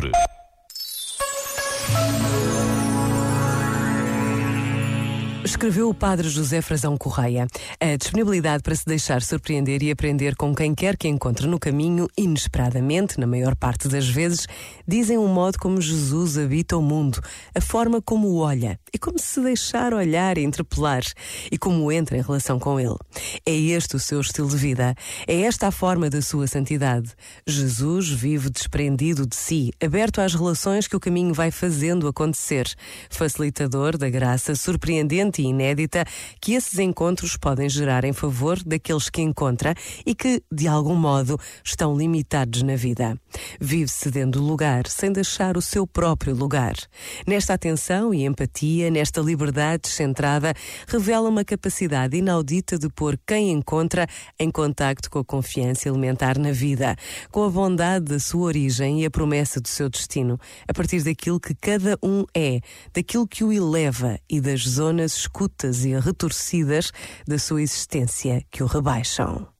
sempre. Escreveu o padre José Frazão Correia. A disponibilidade para se deixar surpreender e aprender com quem quer que encontre no caminho, inesperadamente, na maior parte das vezes, dizem o modo como Jesus habita o mundo, a forma como o olha e como se deixar olhar e interpelar e como entra em relação com ele. É este o seu estilo de vida, é esta a forma da sua santidade. Jesus vive desprendido de si, aberto às relações que o caminho vai fazendo acontecer, facilitador da graça surpreendente e inédita que esses encontros podem gerar em favor daqueles que encontra e que, de algum modo, estão limitados na vida. Vive cedendo lugar sem deixar o seu próprio lugar. Nesta atenção e empatia, nesta liberdade centrada, revela uma capacidade inaudita de pôr quem encontra em contacto com a confiança elementar na vida, com a bondade da sua origem e a promessa do seu destino, a partir daquilo que cada um é, daquilo que o eleva e das zonas escutas e retorcidas da sua existência que o rebaixam.